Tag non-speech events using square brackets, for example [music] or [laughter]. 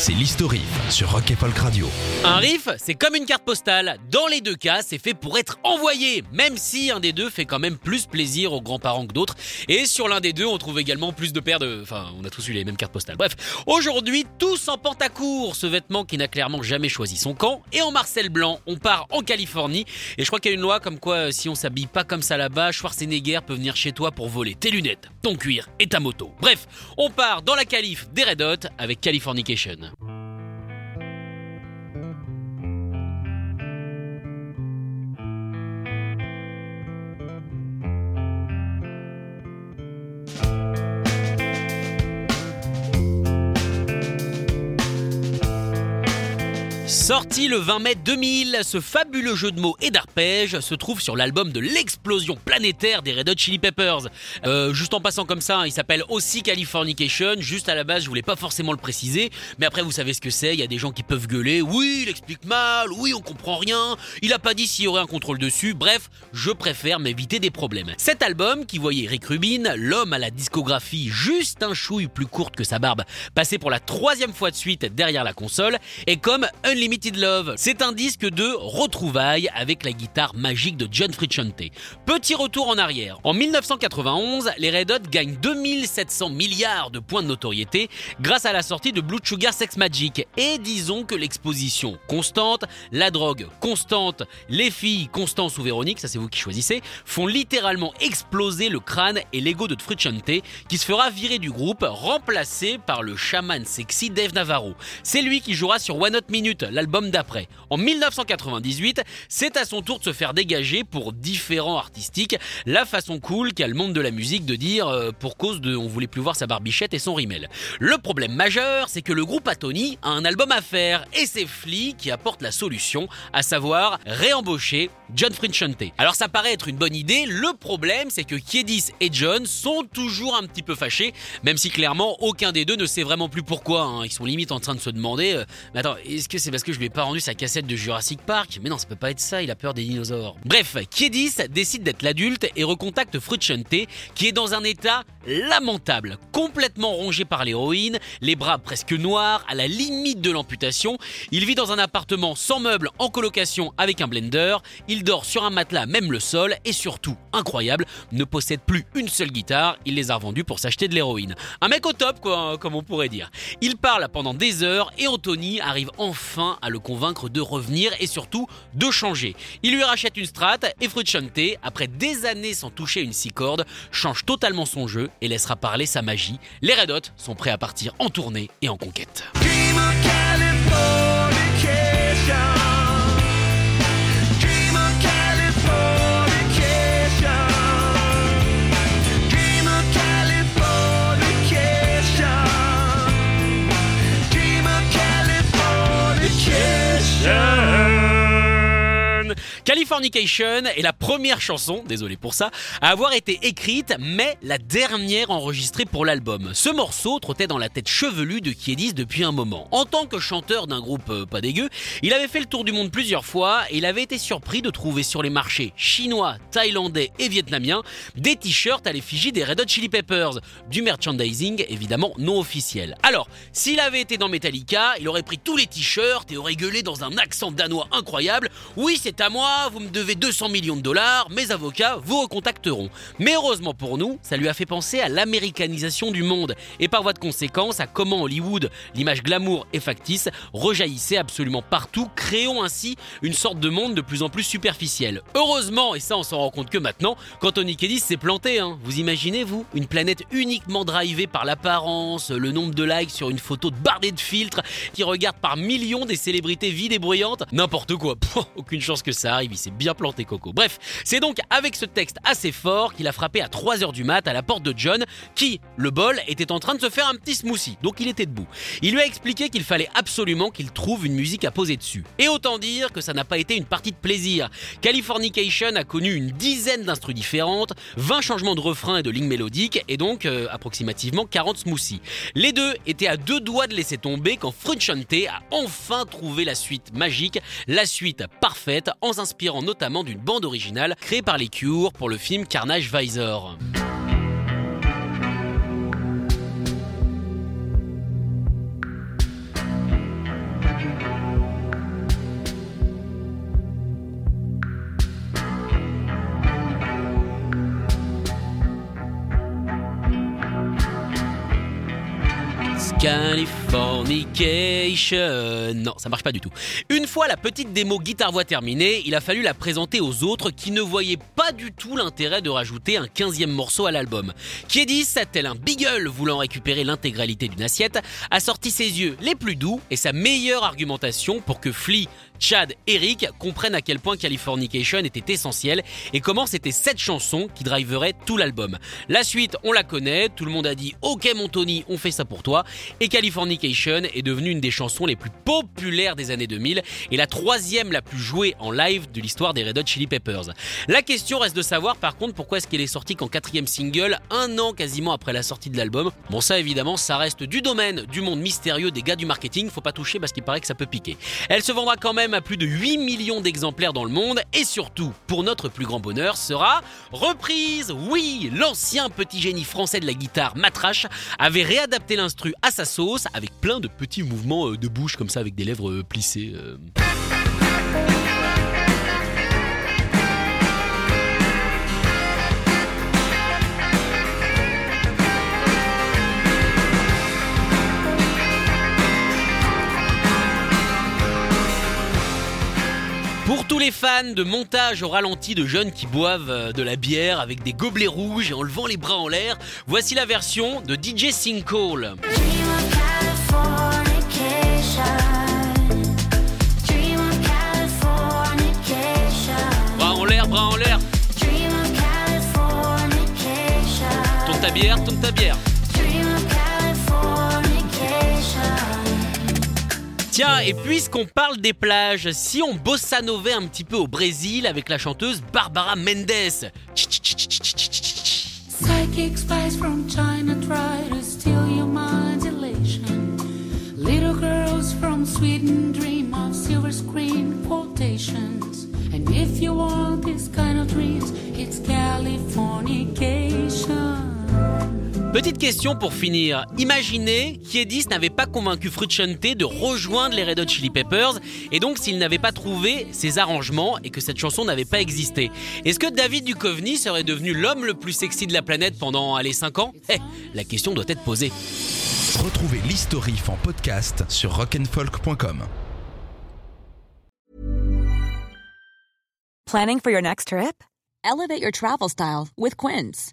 c'est l'historif sur Rock et Folk Radio. Un riff, c'est comme une carte postale. Dans les deux cas, c'est fait pour être envoyé, même si un des deux fait quand même plus plaisir aux grands-parents que d'autres. Et sur l'un des deux, on trouve également plus de paires de... Enfin, on a tous eu les mêmes cartes postales. Bref, aujourd'hui, tous en pantacourt, ce vêtement qui n'a clairement jamais choisi son camp. Et en Marcel Blanc, on part en Californie. Et je crois qu'il y a une loi comme quoi, euh, si on s'habille pas comme ça là-bas, Schwarzenegger peut venir chez toi pour voler tes lunettes, ton cuir et ta moto. Bref, on part dans la calife des Red Hot avec Californication. time. Sorti le 20 mai 2000, ce fabuleux jeu de mots et d'arpèges se trouve sur l'album de l'explosion planétaire des Red Hot Chili Peppers. Euh, juste en passant comme ça, hein, il s'appelle aussi Californication. Juste à la base, je voulais pas forcément le préciser, mais après vous savez ce que c'est. Il y a des gens qui peuvent gueuler. Oui, il explique mal. Oui, on comprend rien. Il a pas dit s'il y aurait un contrôle dessus. Bref, je préfère m'éviter des problèmes. Cet album, qui voyait Rick Rubin, l'homme à la discographie juste un chouille plus courte que sa barbe, passer pour la troisième fois de suite derrière la console, est comme Unlimited Love. C'est un disque de retrouvailles avec la guitare magique de John Frusciante. Petit retour en arrière. En 1991, les Red Hot gagnent 2700 milliards de points de notoriété grâce à la sortie de Blue Sugar Sex Magic. Et disons que l'exposition constante, la drogue constante, les filles Constance ou Véronique, ça c'est vous qui choisissez, font littéralement exploser le crâne et l'ego de Frusciante qui se fera virer du groupe, remplacé par le chaman sexy Dave Navarro. C'est lui qui jouera sur One Hot Minute, l'album d'après. En 1998, c'est à son tour de se faire dégager pour différents artistiques la façon cool qu'a le monde de la musique de dire euh, pour cause de on voulait plus voir sa barbichette et son rimel. Le problème majeur, c'est que le groupe Atony a un album à faire et c'est Flea qui apporte la solution, à savoir réembaucher John Frusciante. Alors ça paraît être une bonne idée, le problème c'est que Kiedis et John sont toujours un petit peu fâchés, même si clairement aucun des deux ne sait vraiment plus pourquoi. hein. Ils sont limite en train de se demander, euh, mais attends, est-ce que c'est que je lui ai pas rendu sa cassette de Jurassic Park Mais non, ça peut pas être ça, il a peur des dinosaures. Bref, Kiedis décide d'être l'adulte et recontacte Frusciante, qui est dans un état lamentable, complètement rongé par l'héroïne, les bras presque noirs, à la limite de l'amputation. Il vit dans un appartement sans meubles, en colocation avec un blender. Il dort sur un matelas, même le sol, et surtout, incroyable, ne possède plus une seule guitare. Il les a revendus pour s'acheter de l'héroïne. Un mec au top, quoi, hein, comme on pourrait dire. Il parle pendant des heures et Anthony arrive enfin à le convaincre de revenir et surtout de changer. Il lui rachète une strat et Frusciante, après des années sans toucher une six cordes, change totalement son jeu et laissera parler sa magie. Les Red Hot sont prêts à partir en tournée et en conquête. Californication. Est la première chanson, désolé pour ça, à avoir été écrite, mais la dernière enregistrée pour l'album. Ce morceau trottait dans la tête chevelue de Kiedis depuis un moment. En tant que chanteur d'un groupe euh, pas dégueu, il avait fait le tour du monde plusieurs fois et il avait été surpris de trouver sur les marchés chinois, thaïlandais et vietnamiens des t-shirts à l'effigie des Red Hot Chili Peppers, du merchandising évidemment non officiel. Alors, s'il avait été dans Metallica, il aurait pris tous les t-shirts et aurait gueulé dans un accent danois incroyable Oui, c'est à moi, vous me devez 200 millions de dollars, mes avocats vous recontacteront. Mais heureusement pour nous, ça lui a fait penser à l'américanisation du monde et par voie de conséquence à comment Hollywood, l'image glamour et factice, rejaillissait absolument partout, créant ainsi une sorte de monde de plus en plus superficiel. Heureusement, et ça on s'en rend compte que maintenant, quand Tony Kiedis s'est planté, hein. vous imaginez vous Une planète uniquement drivée par l'apparence, le nombre de likes sur une photo bardée de filtres, qui regarde par millions des célébrités vides et bruyantes N'importe quoi, [laughs] aucune chance que ça arrive. Arrive, il s'est bien planté Coco. Bref, c'est donc avec ce texte assez fort qu'il a frappé à 3h du mat à la porte de John, qui, le bol, était en train de se faire un petit smoothie, donc il était debout. Il lui a expliqué qu'il fallait absolument qu'il trouve une musique à poser dessus. Et autant dire que ça n'a pas été une partie de plaisir. Californication a connu une dizaine d'instrus différentes, 20 changements de refrain et de lignes mélodiques, et donc euh, approximativement 40 smoothies. Les deux étaient à deux doigts de laisser tomber quand Frusciante a enfin trouvé la suite magique, la suite parfaite, en s'inspirant notamment d'une bande originale créée par les Cure pour le film Carnage Visor. Californication. Non, ça marche pas du tout. Une fois la petite démo guitare-voix terminée, il a fallu la présenter aux autres qui ne voyaient pas du tout l'intérêt de rajouter un 15e morceau à l'album. Kiedis, tel un beagle voulant récupérer l'intégralité d'une assiette, a sorti ses yeux les plus doux et sa meilleure argumentation pour que Flea, Chad et Rick comprennent à quel point Californication était essentiel et comment c'était cette chanson qui driverait tout l'album. La suite, on la connaît, tout le monde a dit OK mon Tony, on fait ça pour toi et Californication est devenue une des chansons les plus populaires des années 2000 et la troisième la plus jouée en live de l'histoire des Red Hot Chili Peppers. La question reste de savoir par contre pourquoi est-ce qu'elle est sortie qu'en quatrième single, un an quasiment après la sortie de l'album? Bon ça évidemment ça reste du domaine du monde mystérieux des gars du marketing, faut pas toucher parce qu'il paraît que ça peut piquer. Elle se vendra quand même à plus de 8 millions d'exemplaires dans le monde et surtout, pour notre plus grand bonheur, sera reprise. Oui, l'ancien petit génie français de la guitare Matrache avait réadapté l'instru à sa sauce avec plein de petits mouvements euh, de bouche comme ça avec des lèvres euh, plissées. Les fans de montage au ralenti de jeunes qui boivent euh, de la bière avec des gobelets rouges et en levant les bras en l'air, voici la version de DJ Sinkhole. Bras en l'air, bras en l'air, tourne ta bière, tourne ta bière. Tiens, et puisqu'on parle des plages, si on bossa novait un petit peu au Brésil avec la chanteuse Barbara Mendes. Psychic spies from China try to steal your mind's elation. Little girls from Sweden dream of silver screen quotations. And if you want this kind of dreams, it's Californication. Petite question pour finir. Imaginez qu'Edis n'avait pas convaincu Frusciante de rejoindre les Red Hot Chili Peppers et donc s'il n'avait pas trouvé ses arrangements et que cette chanson n'avait pas existé. Est-ce que David Duchovny serait devenu l'homme le plus sexy de la planète pendant, allez, 5 ans? Eh, la question doit être posée. Retrouvez l'Historif en podcast sur rock'n'folk.com. Planning for your next trip? Elevate your travel style with Quince.